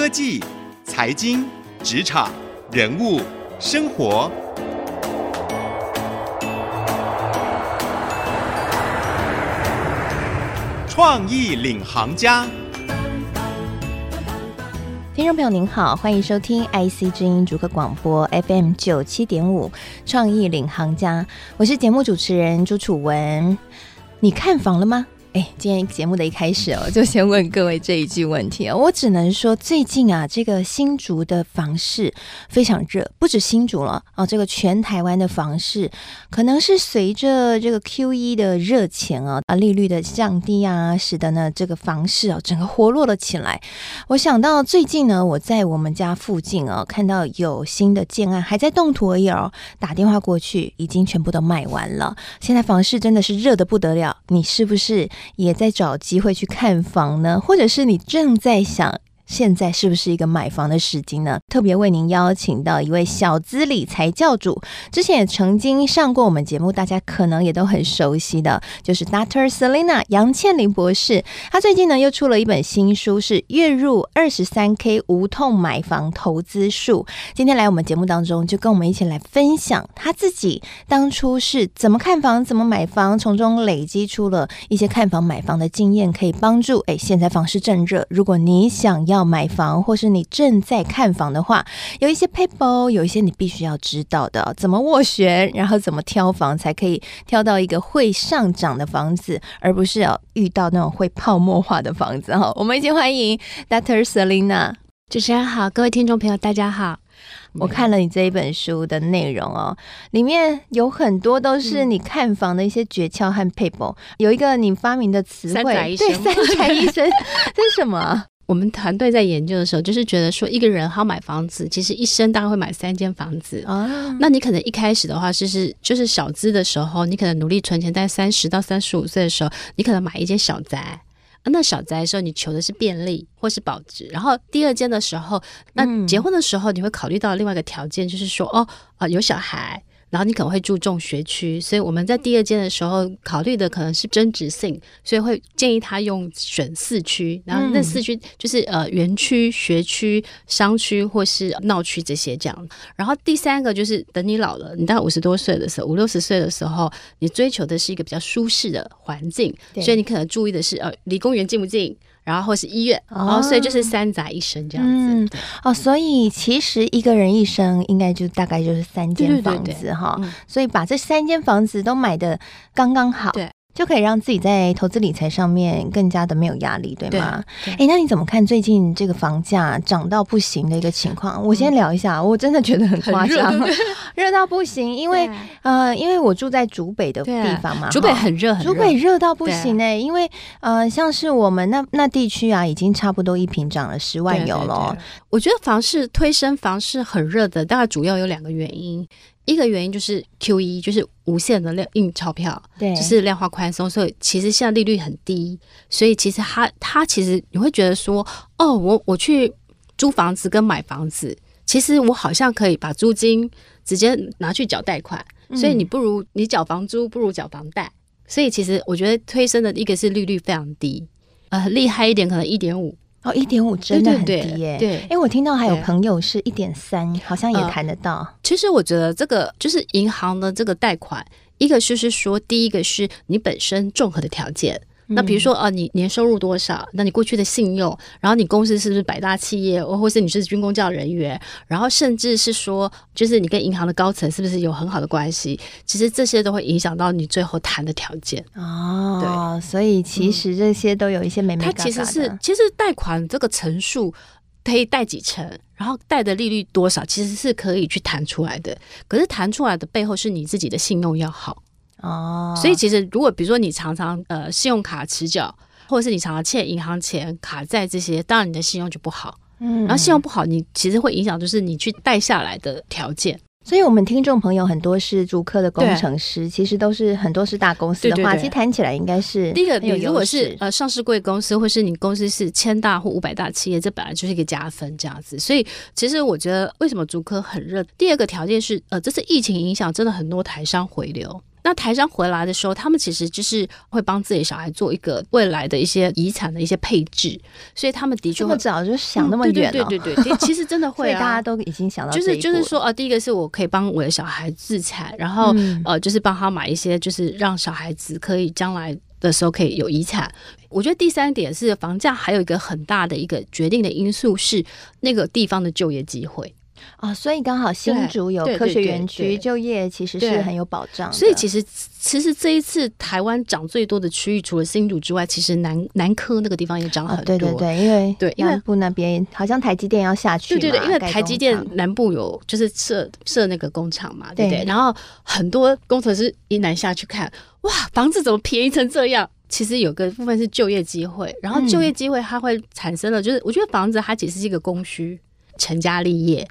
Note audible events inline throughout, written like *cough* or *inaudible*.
科技、财经、职场、人物、生活，创意领航家。听众朋友您好，欢迎收听 IC 之音主客广播 FM 九七点五创意领航家，我是节目主持人朱楚文。你看房了吗？哎，今天节目的一开始哦，*laughs* 就先问各位这一句问题哦。我只能说，最近啊，这个新竹的房市非常热，不止新竹了哦，这个全台湾的房市，可能是随着这个 QE 的热钱啊啊利率的降低啊，使得呢这个房市啊整个活络了起来。我想到最近呢，我在我们家附近啊，看到有新的建案还在动土而已哦，打电话过去已经全部都卖完了。现在房市真的是热的不得了，你是不是？也在找机会去看房呢，或者是你正在想，现在是不是一个买房的时机呢？特别为您邀请到一位小资理财教主，之前也曾经上过我们节目，大家可能也都很熟悉的，就是 Dr. Selina 杨倩玲博士。他最近呢又出了一本新书，是《月入二十三 K 无痛买房投资术》。今天来我们节目当中，就跟我们一起来分享他自己当初是怎么看房、怎么买房，从中累积出了一些看房买房的经验，可以帮助哎，现在房市正热，如果你想要。买房，或是你正在看房的话，有一些 paper，，有一些你必须要知道的，怎么斡旋，然后怎么挑房，才可以挑到一个会上涨的房子，而不是要遇到那种会泡沫化的房子哈。我们一起欢迎 Dr. Selina，。主持人好，各位听众朋友大家好。我看了你这一本书的内容哦，里面有很多都是你看房的一些诀窍和撇步，有一个你发明的词汇，对，三宅一生，*laughs* 这是什么？我们团队在研究的时候，就是觉得说，一个人好买房子，其实一生大概会买三间房子啊。那你可能一开始的话，就是就是小资的时候，你可能努力存钱，在三十到三十五岁的时候，你可能买一间小宅。那小宅的时候，你求的是便利或是保值。然后第二间的时候，那结婚的时候，你会考虑到另外一个条件，就是说，哦啊，有小孩。然后你可能会注重学区，所以我们在第二间的时候考虑的可能是增值性，所以会建议他用选四区，然后那四区就是呃园区、学区、商区或是闹区这些这样。然后第三个就是等你老了，你大概五十多岁的时候，五六十岁的时候，你追求的是一个比较舒适的环境，所以你可能注意的是呃离公园近不近。然后或是医院，然后所以就是三宅一生这样子。嗯、哦，所以其实一个人一生应该就大概就是三间房子哈。所以把这三间房子都买的刚刚好。对。就可以让自己在投资理财上面更加的没有压力，对吗？哎、欸，那你怎么看最近这个房价涨到不行的一个情况？我先聊一下，我真的觉得很夸张，*laughs* 热到不行。因为呃，因为我住在竹北的地方嘛，竹北很热，很热，竹北热到不行哎、欸。因为呃，像是我们那那地区啊，已经差不多一平涨了十万有了。我觉得房市推升房市很热的，大概主要有两个原因。一个原因就是 QE，就是无限的量印钞票，对，就是量化宽松，所以其实现在利率很低，所以其实他他其实你会觉得说，哦，我我去租房子跟买房子，其实我好像可以把租金直接拿去缴贷款，所以你不如你缴房租不如缴房贷，所以其实我觉得推升的一个是利率非常低，呃，厉害一点可能一点五。哦，一点五真的很低耶！对，哎、欸，我听到还有朋友是一点三，好像也谈得到、呃。其实我觉得这个就是银行的这个贷款，一个就是说，第一个是你本身综合的条件。那比如说啊，你年收入多少？那你过去的信用，然后你公司是不是百大企业，或或是你是军工教人员，然后甚至是说，就是你跟银行的高层是不是有很好的关系？其实这些都会影响到你最后谈的条件哦。对，所以其实这些都有一些眉眉角角。它其实是，其实贷款这个成数可以贷几成，然后贷的利率多少，其实是可以去谈出来的。可是谈出来的背后是你自己的信用要好。哦，所以其实如果比如说你常常呃信用卡迟缴，或者是你常常欠银行钱、卡债这些，当然你的信用就不好。嗯，然后信用不好，你其实会影响就是你去贷下来的条件。所以，我们听众朋友很多是竹科的工程师，其实都是很多是大公司的话，对对对，其实谈起来应该是第一个。你如果是呃上市贵公司，或是你公司是千大或五百大企业，这本来就是一个加分这样子。所以，其实我觉得为什么竹科很热？第二个条件是呃，这次疫情影响真的很多台商回流。那台商回来的时候，他们其实就是会帮自己小孩做一个未来的一些遗产的一些配置，所以他们的确这么早就想那么远了。对对对对对，其实真的 *laughs* 会啊，大家都已经想到就是就是说啊，第一个是我可以帮我的小孩自产，然后、嗯、呃，就是帮他买一些，就是让小孩子可以将来的时候可以有遗产。我觉得第三点是房价还有一个很大的一个决定的因素是那个地方的就业机会。啊、哦，所以刚好新竹有科学园区，就业其实是很有保障。所以其实其实这一次台湾涨最多的区域，除了新竹之外，其实南南科那个地方也涨很多。哦、对对对，因为对南部那边好像台积电要下去。对对对，因为台积电南部有就是设设那个工厂嘛，对不对？然后很多工程师一南下去看，哇，房子怎么便宜成这样？其实有个部分是就业机会，然后就业机会它会产生了，就是我觉得房子它其实是一个供需。成家立业，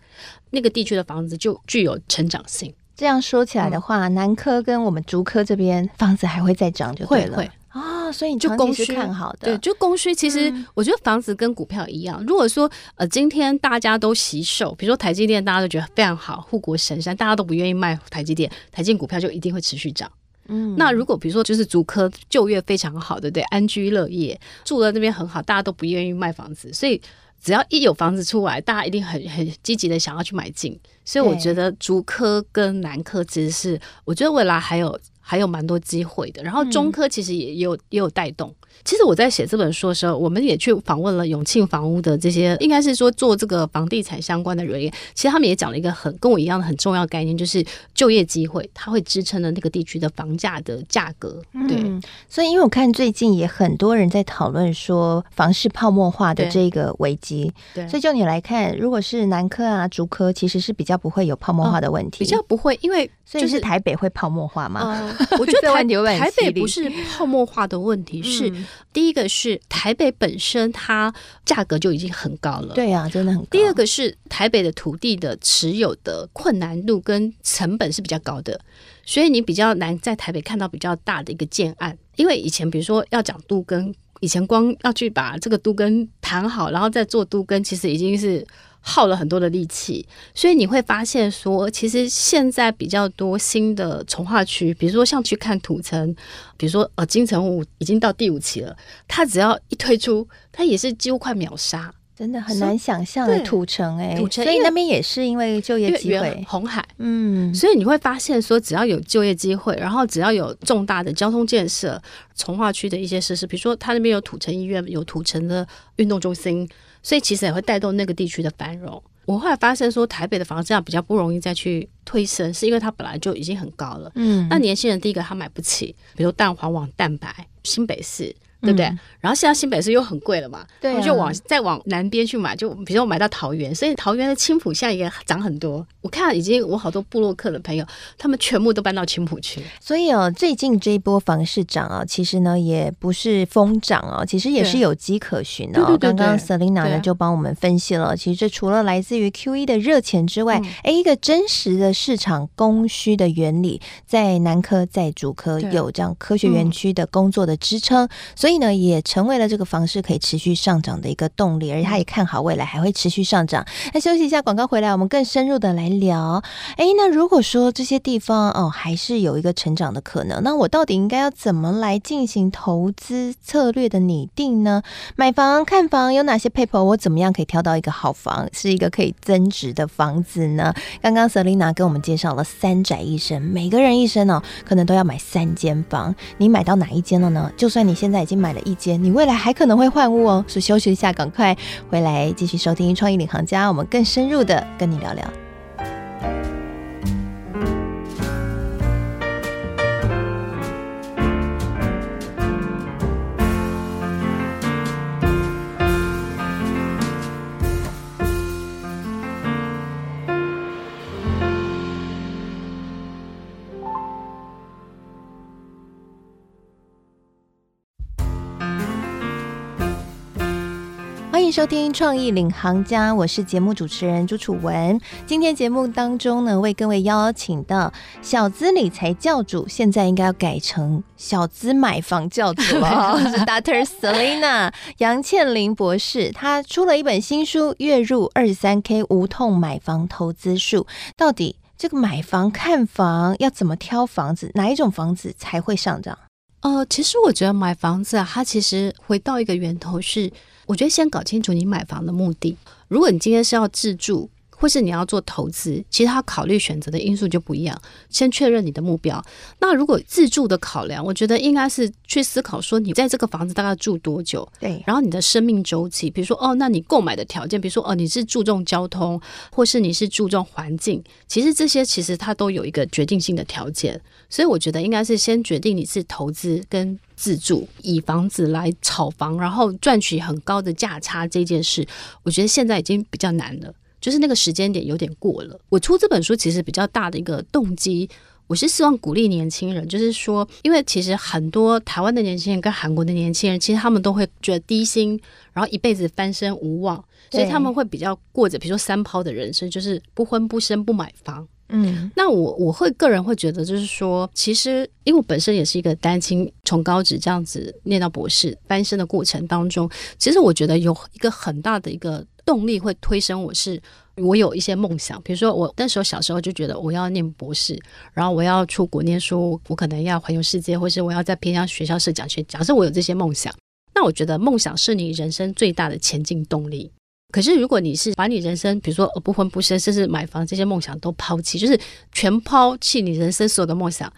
那个地区的房子就具有成长性。这样说起来的话，嗯、南科跟我们竹科这边房子还会再涨，就对了。会啊、哦，所以你就供需看好的，对，就供需。其实我觉得房子跟股票一样，嗯、如果说呃今天大家都惜售，比如说台积电，大家都觉得非常好，护国神山，大家都不愿意卖台积电，台积股票就一定会持续涨。嗯，那如果比如说就是竹科就业非常好，对不对？安居乐业，住在那边很好，大家都不愿意卖房子，所以。只要一有房子出来，大家一定很很积极的想要去买进，所以我觉得竹科跟南科其实是，我觉得未来还有还有蛮多机会的。然后中科其实也有、嗯、也有带动。其实我在写这本书的时候，我们也去访问了永庆房屋的这些，应该是说做这个房地产相关的人员。其实他们也讲了一个很跟我一样的很重要的概念，就是就业机会，它会支撑了那个地区的房价的价格。对、嗯，所以因为我看最近也很多人在讨论说房市泡沫化的这个危机。对，所以就你来看，如果是南科啊、竹科，其实是比较不会有泡沫化的问题，哦、比较不会，因为、就是、所以是台北会泡沫化吗？呃、*laughs* 我觉得台台北不是泡沫化的问题，是。第一个是台北本身它价格就已经很高了，对啊，真的很高。第二个是台北的土地的持有的困难度跟成本是比较高的，所以你比较难在台北看到比较大的一个建案。因为以前比如说要讲都跟，以前光要去把这个都跟谈好，然后再做都跟，其实已经是。耗了很多的力气，所以你会发现说，其实现在比较多新的从化区，比如说像去看土城，比如说呃金城武已经到第五期了，它只要一推出，它也是几乎快秒杀，真的很难想象的土城哎、欸，土城，所以那边也是因为就业机会，红海，嗯，所以你会发现说，只要有就业机会，然后只要有重大的交通建设，从化区的一些设施，比如说它那边有土城医院，有土城的运动中心。所以其实也会带动那个地区的繁荣。我后来发现说，台北的房价比较不容易再去推升，是因为它本来就已经很高了。嗯，那年轻人第一个他买不起，比如蛋黄、网蛋白、新北市。对不对？嗯、然后现在新北市又很贵了嘛，对、啊，就往再往南边去买，就比如说我买到桃园，所以桃园的青浦现在也涨很多。我看已经我好多部落客的朋友，他们全部都搬到青浦去。所以哦，最近这一波房市涨啊，其实呢也不是疯涨啊，其实也是有迹可循的。刚刚 Selina 呢就帮我们分析了，其实这除了来自于 QE 的热钱之外，哎、嗯，一个真实的市场供需的原理，在南科在主科有这样科学园区的工作的支撑，嗯、所以。所以呢，也成为了这个房市可以持续上涨的一个动力，而且他也看好未来还会持续上涨。那休息一下，广告回来，我们更深入的来聊。哎，那如果说这些地方哦，还是有一个成长的可能，那我到底应该要怎么来进行投资策略的拟定呢？买房、看房有哪些撇步？我怎么样可以挑到一个好房，是一个可以增值的房子呢？刚刚 Selina 给我们介绍了三宅一生，每个人一生哦，可能都要买三间房。你买到哪一间了呢？就算你现在已经买了一间，你未来还可能会换屋哦。所以休息一下，赶快回来继续收听《创意领航家》，我们更深入的跟你聊聊。迎收听创意领航家，我是节目主持人朱楚文。今天节目当中呢，为各位邀请到小资理财教主，现在应该要改成小资买房教主了，*laughs* 是 Dr. Selina *laughs* 杨倩玲博士。她出了一本新书《月入二十三 K 无痛买房投资术》，到底这个买房看房要怎么挑房子，哪一种房子才会上涨？呃，其实我觉得买房子啊，它其实回到一个源头是，我觉得先搞清楚你买房的目的。如果你今天是要自住，或是你要做投资，其实他考虑选择的因素就不一样。先确认你的目标。那如果自住的考量，我觉得应该是去思考说，你在这个房子大概住多久？对。然后你的生命周期，比如说哦，那你购买的条件，比如说哦，你是注重交通，或是你是注重环境，其实这些其实它都有一个决定性的条件。所以我觉得应该是先决定你是投资跟自住，以房子来炒房，然后赚取很高的价差这件事，我觉得现在已经比较难了。就是那个时间点有点过了。我出这本书其实比较大的一个动机，我是希望鼓励年轻人，就是说，因为其实很多台湾的年轻人跟韩国的年轻人，其实他们都会觉得低薪，然后一辈子翻身无望，所以他们会比较过着比如说三抛的人生，就是不婚不生不买房。嗯，那我我会个人会觉得，就是说，其实因为我本身也是一个单亲，从高职这样子念到博士，翻身的过程当中，其实我觉得有一个很大的一个。动力会推升我是，我有一些梦想，比如说我那时候小时候就觉得我要念博士，然后我要出国念书，我可能要环游世界，或是我要在偏向学校设奖学。假设我有这些梦想，那我觉得梦想是你人生最大的前进动力。可是如果你是把你人生，比如说不婚不生，甚至买房这些梦想都抛弃，就是全抛弃你人生所有的梦想，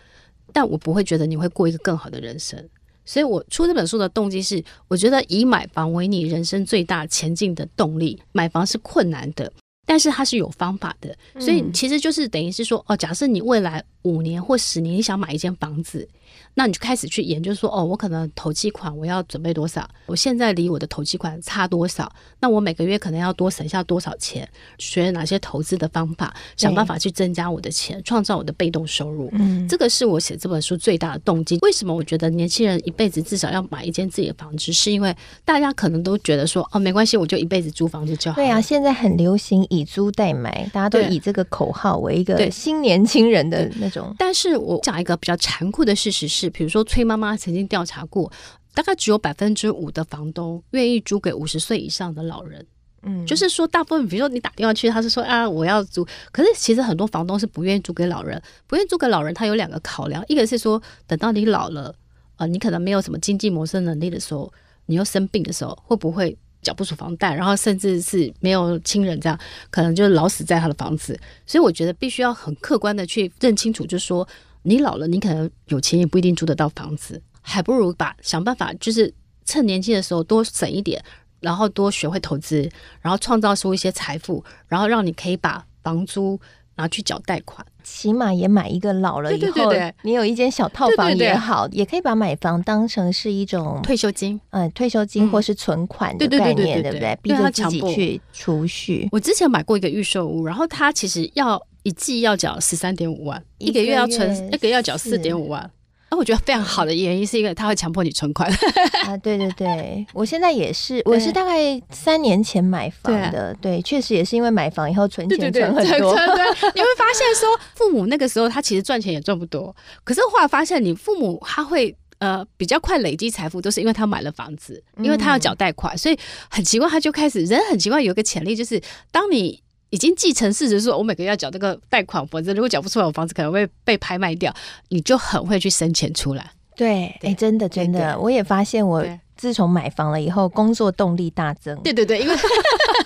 但我不会觉得你会过一个更好的人生。所以我出这本书的动机是，我觉得以买房为你人生最大前进的动力。买房是困难的，但是它是有方法的。所以其实就是等于是说，哦，假设你未来五年或十年你想买一间房子。那你就开始去研究说，哦，我可能投期款我要准备多少？我现在离我的投期款差多少？那我每个月可能要多省下多少钱？学哪些投资的方法？想办法去增加我的钱，创造我的被动收入。嗯，这个是我写这本书最大的动机。为什么我觉得年轻人一辈子至少要买一间自己的房子？是因为大家可能都觉得说，哦，没关系，我就一辈子租房子就好。对啊，现在很流行以租代买，大家都以这个口号为一个新年轻人的那种。但是我讲一个比较残酷的事实是。是，比如说崔妈妈曾经调查过，大概只有百分之五的房东愿意租给五十岁以上的老人。嗯，就是说大部分，比如说你打电话去，他是说啊，我要租。可是其实很多房东是不愿意租给老人，不愿意租给老人，他有两个考量，一个是说等到你老了，呃，你可能没有什么经济谋生能力的时候，你又生病的时候，会不会缴不出房贷，然后甚至是没有亲人这样，可能就老死在他的房子。所以我觉得必须要很客观的去认清楚，就是说。你老了，你可能有钱也不一定租得到房子，还不如把想办法，就是趁年轻的时候多省一点，然后多学会投资，然后创造出一些财富，然后让你可以把房租拿去缴贷款，起码也买一个老了以后，对对对对，你有一间小套房也好，也可以把买房当成是一种退休金，嗯，退休金或是存款的概念，对不对？逼着自己去储蓄。我之前买过一个预售屋，然后它其实要。一季要缴十三点五万，一个月要存，一个月要缴四点五万。那我觉得非常好的原因是因为他会强迫你存款啊。*laughs* 对对对，我现在也是，我是大概三年前买房的。对，确实也是因为买房以后存钱存很多。对，你会发现说，父母那个时候他其实赚钱也赚不多，可是后来发现你父母他会呃比较快累积财富，都是因为他买了房子，因为他要缴贷款，所以很奇怪，他就开始人很奇怪，有一个潜力就是当你。已经继承事实，说我每个月要缴这个贷款，否则如果缴不出来，我房子可能会被拍卖掉。你就很会去生钱出来。对，哎、欸，真的真的，我也发现，我自从买房了以后，工作动力大增。对对对，因为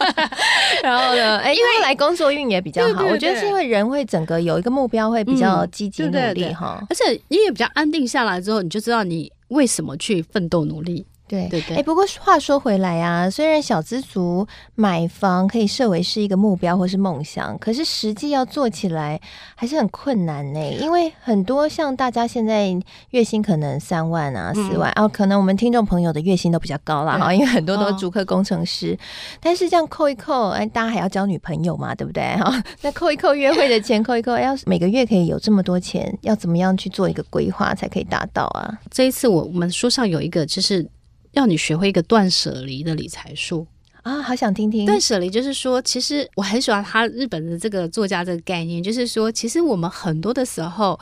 *laughs* 然后呢，哎、欸，因为后来工作运也比较好。我觉得是因为人会整个有一个目标，会比较积极努力哈、嗯。而且因为比较安定下来之后，你就知道你为什么去奋斗努力。对对对，哎，不过话说回来啊，虽然小资族买房可以设为是一个目标或是梦想，可是实际要做起来还是很困难呢。因为很多像大家现在月薪可能三万啊、四万、嗯、啊，可能我们听众朋友的月薪都比较高啦。哈，因为很多都是主科工程师、哦。但是这样扣一扣，哎，大家还要交女朋友嘛，对不对？*laughs* 哈，那扣一扣约会的钱，扣一扣，要每个月可以有这么多钱，要怎么样去做一个规划才可以达到啊？这一次我我们书上有一个就是。要你学会一个断舍离的理财术啊，好想听听。断舍离就是说，其实我很喜欢他日本的这个作家这个概念，就是说，其实我们很多的时候，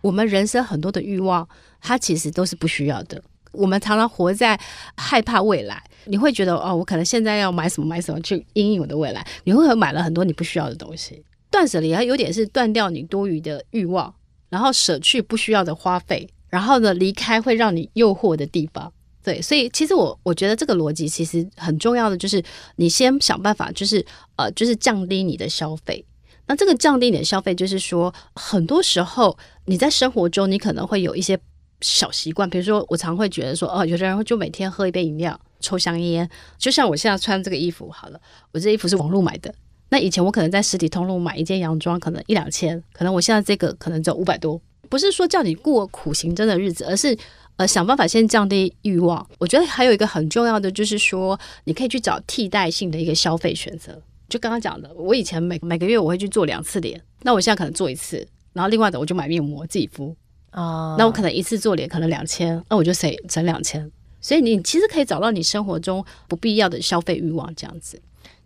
我们人生很多的欲望，它其实都是不需要的。我们常常活在害怕未来，你会觉得哦，我可能现在要买什么买什么去阴影我的未来，你会买了很多你不需要的东西。断舍离它有点是断掉你多余的欲望，然后舍去不需要的花费，然后呢，离开会让你诱惑的地方。对，所以其实我我觉得这个逻辑其实很重要的就是，你先想办法，就是呃，就是降低你的消费。那这个降低你的消费，就是说，很多时候你在生活中，你可能会有一些小习惯，比如说，我常会觉得说，哦，有的人就每天喝一杯饮料，抽香烟，就像我现在穿这个衣服，好了，我这衣服是网络买的。那以前我可能在实体通路买一件洋装，可能一两千，可能我现在这个可能只有五百多。不是说叫你过苦行僧的日子，而是呃想办法先降低欲望。我觉得还有一个很重要的就是说，你可以去找替代性的一个消费选择。就刚刚讲的，我以前每每个月我会去做两次脸，那我现在可能做一次，然后另外的我就买面膜自己敷啊。那我可能一次做脸可能两千，那我就省省两千。所以你其实可以找到你生活中不必要的消费欲望，这样子。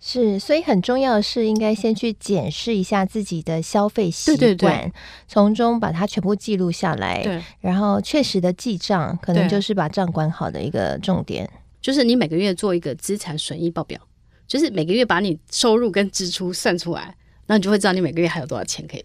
是，所以很重要的是，应该先去检视一下自己的消费习惯，对对对，从中把它全部记录下来，对，然后确实的记账，可能就是把账管好的一个重点。就是你每个月做一个资产损益报表，就是每个月把你收入跟支出算出来，那你就会知道你每个月还有多少钱可以。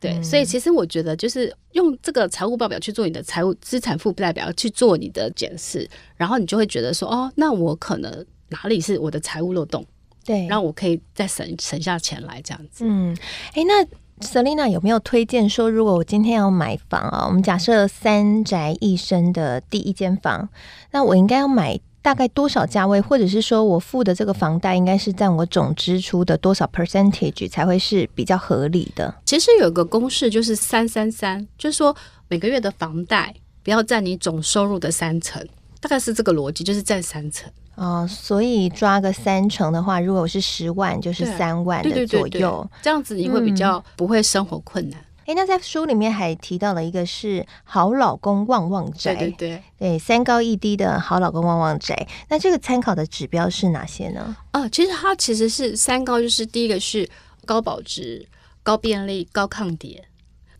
对，嗯、所以其实我觉得，就是用这个财务报表去做你的财务资产负债表，去做你的检视，然后你就会觉得说，哦，那我可能哪里是我的财务漏洞。对，让我可以再省省下钱来这样子。嗯，哎，那 Selina 有没有推荐说，如果我今天要买房啊，我们假设三宅一生的第一间房，那我应该要买大概多少价位，或者是说我付的这个房贷应该是占我总支出的多少 percentage 才会是比较合理的？其实有个公式就是三三三，就是说每个月的房贷不要占你总收入的三成，大概是这个逻辑，就是占三成。哦，所以抓个三成的话，如果是十万，就是三万的左右，对对对对，这样子你会比较不会生活困难。哎、嗯，那在书里面还提到了一个是好老公旺旺宅，对对对，对，三高一低的好老公旺旺宅。那这个参考的指标是哪些呢？啊，其实它其实是三高，就是第一个是高保值、高便利、高抗跌。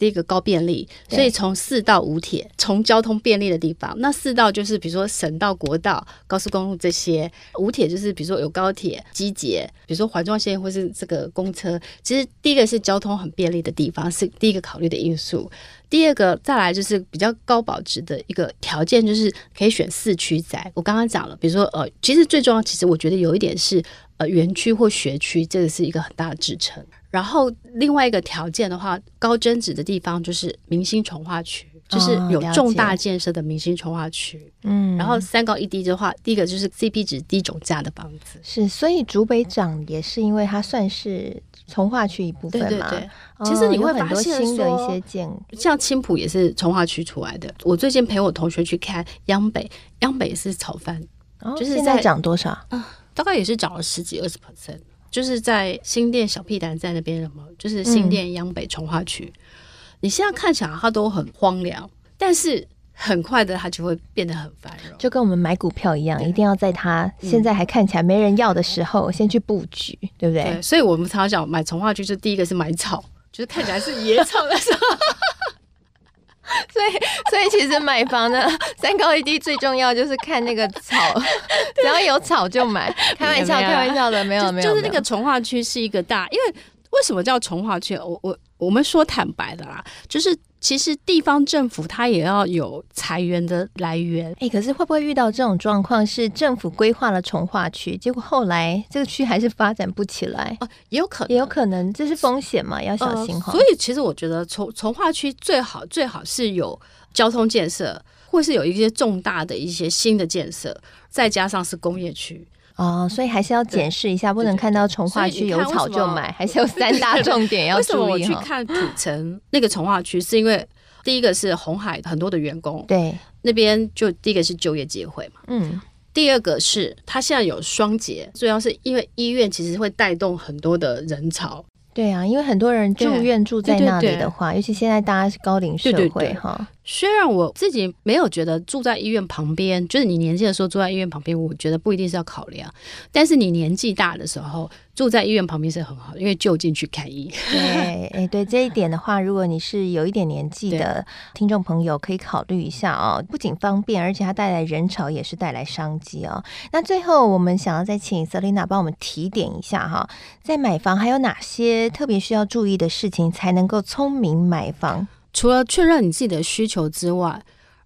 第一个高便利，所以从四到五铁，从交通便利的地方，那四道就是比如说省道、国道、高速公路这些；五铁就是比如说有高铁、机捷，比如说环状线或是这个公车。其实第一个是交通很便利的地方，是第一个考虑的因素。第二个再来就是比较高保值的一个条件，就是可以选四区宅。我刚刚讲了，比如说呃，其实最重要，其实我觉得有一点是呃园区或学区，这个是一个很大的支撑。然后另外一个条件的话，高增值的地方就是明星重划区，就是有重大建设的明星重划区。嗯，然后三高一低的话，第一个就是 CP 值低总价的房子。是，所以竹北涨也是因为它算是从化区一部分嘛。对对对。其实你会发现新的一些建，像青浦也是从化区出来的。我最近陪我同学去看央北，央北是炒翻，就是现在涨多少？啊，大概也是涨了十几二十 percent。就是在新店小屁蛋在那边，什么就是新店央北从化区。嗯、你现在看起来它都很荒凉，但是很快的它就会变得很繁荣，就跟我们买股票一样，一定要在它现在还看起来没人要的时候、嗯、先去布局，对不对？对，所以我们常常讲买从化区，就第一个是买草，就是看起来是野草的时候。*laughs* 所以，所以其实买房呢，*laughs* 三高一低最重要就是看那个草，*laughs* 只要有草就买。开玩笑，开玩笑的，没有没有。就是那个从化区是一个大，因为为什么叫从化区？我我我们说坦白的啦，就是。其实地方政府它也要有财源的来源，哎、欸，可是会不会遇到这种状况？是政府规划了从化区，结果后来这个区还是发展不起来？哦，也有可能，也有可能，这是风险嘛，要小心哈、呃。所以其实我觉得从从化区最好最好是有交通建设，或是有一些重大的一些新的建设，再加上是工业区。哦，所以还是要检视一下，不能看到从化区有草就买，*laughs* 还是有三大重点要注意。为什么我去看土城那个从化区，是因为第一个是红海很多的员工，对，那边就第一个是就业机会嘛，嗯，第二个是它现在有双节，主要是因为医院其实会带动很多的人潮。对啊，因为很多人住院住在那里的话，尤其现在大家是高龄社会哈，虽然我自己没有觉得住在医院旁边，就是你年轻的时候住在医院旁边，我觉得不一定是要考量。但是你年纪大的时候住在医院旁边是很好的，因为就近去看医。对，哎，对这一点的话，如果你是有一点年纪的听众朋友，可以考虑一下哦。不仅方便，而且它带来人潮也是带来商机哦。那最后我们想要再请 Selina 帮我们提点一下哈，在买房还有哪些特别需要注意的事情，才能够聪明买房？除了确认你自己的需求之外，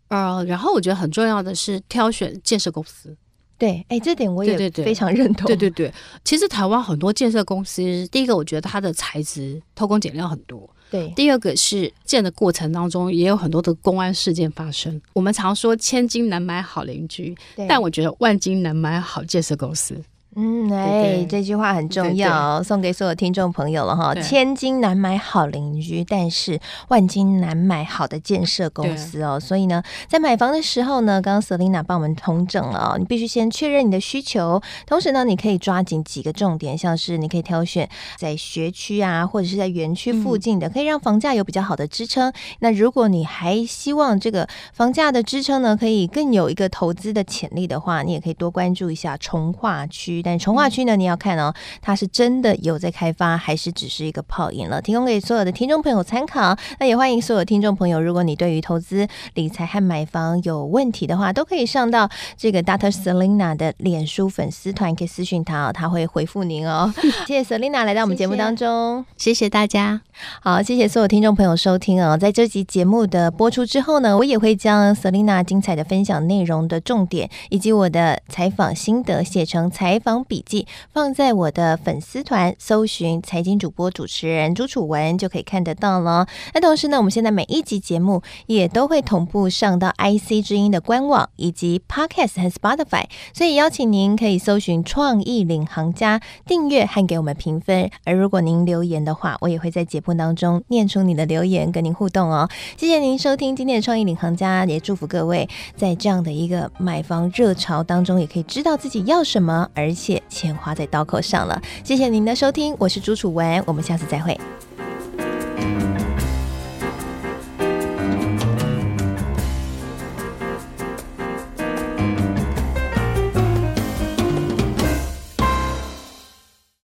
呃，然后我觉得很重要的是挑选建设公司。对，哎，这点我也非常认同。对对对，其实台湾很多建设公司，第一个我觉得它的材质偷工减料很多。对，第二个是建的过程当中也有很多的公安事件发生。我们常说千金难买好邻居，但我觉得万金难买好建设公司。嗯，哎，这句话很重要，送给所有听众朋友了哈。千金难买好邻居，但是万金难买好的建设公司哦。所以呢，在买房的时候呢，刚刚 Selina 帮我们通证了哦，你必须先确认你的需求，同时呢，你可以抓紧几个重点，像是你可以挑选在学区啊，或者是在园区附近的，可以让房价有比较好的支撑。嗯、那如果你还希望这个房价的支撑呢，可以更有一个投资的潜力的话，你也可以多关注一下从化区。但从化区呢，你要看哦，它是真的有在开发，还是只是一个泡影了？提供给所有的听众朋友参考。那也欢迎所有听众朋友，如果你对于投资理财和买房有问题的话，都可以上到这个 Dr. Selina 的脸书粉丝团，可以私讯他哦，他会回复您哦。*laughs* 谢谢 Selina 来到我们节目当中，谢谢大家。好，谢谢所有听众朋友收听哦。在这集节目的播出之后呢，我也会将 Selina 精彩的分享内容的重点，以及我的采访心得写成采访笔记。放在我的粉丝团，搜寻财经主播主持人朱楚文就可以看得到了。那同时呢，我们现在每一集节目也都会同步上到 IC 之音的官网以及 Podcast 和 Spotify，所以邀请您可以搜寻创意领航家订阅和给我们评分。而如果您留言的话，我也会在节目当中念出你的留言，跟您互动哦。谢谢您收听今天的创意领航家，也祝福各位在这样的一个买房热潮当中，也可以知道自己要什么，而且钱花在刀口上了。谢谢您的收听，我是朱楚文，我们下次再会。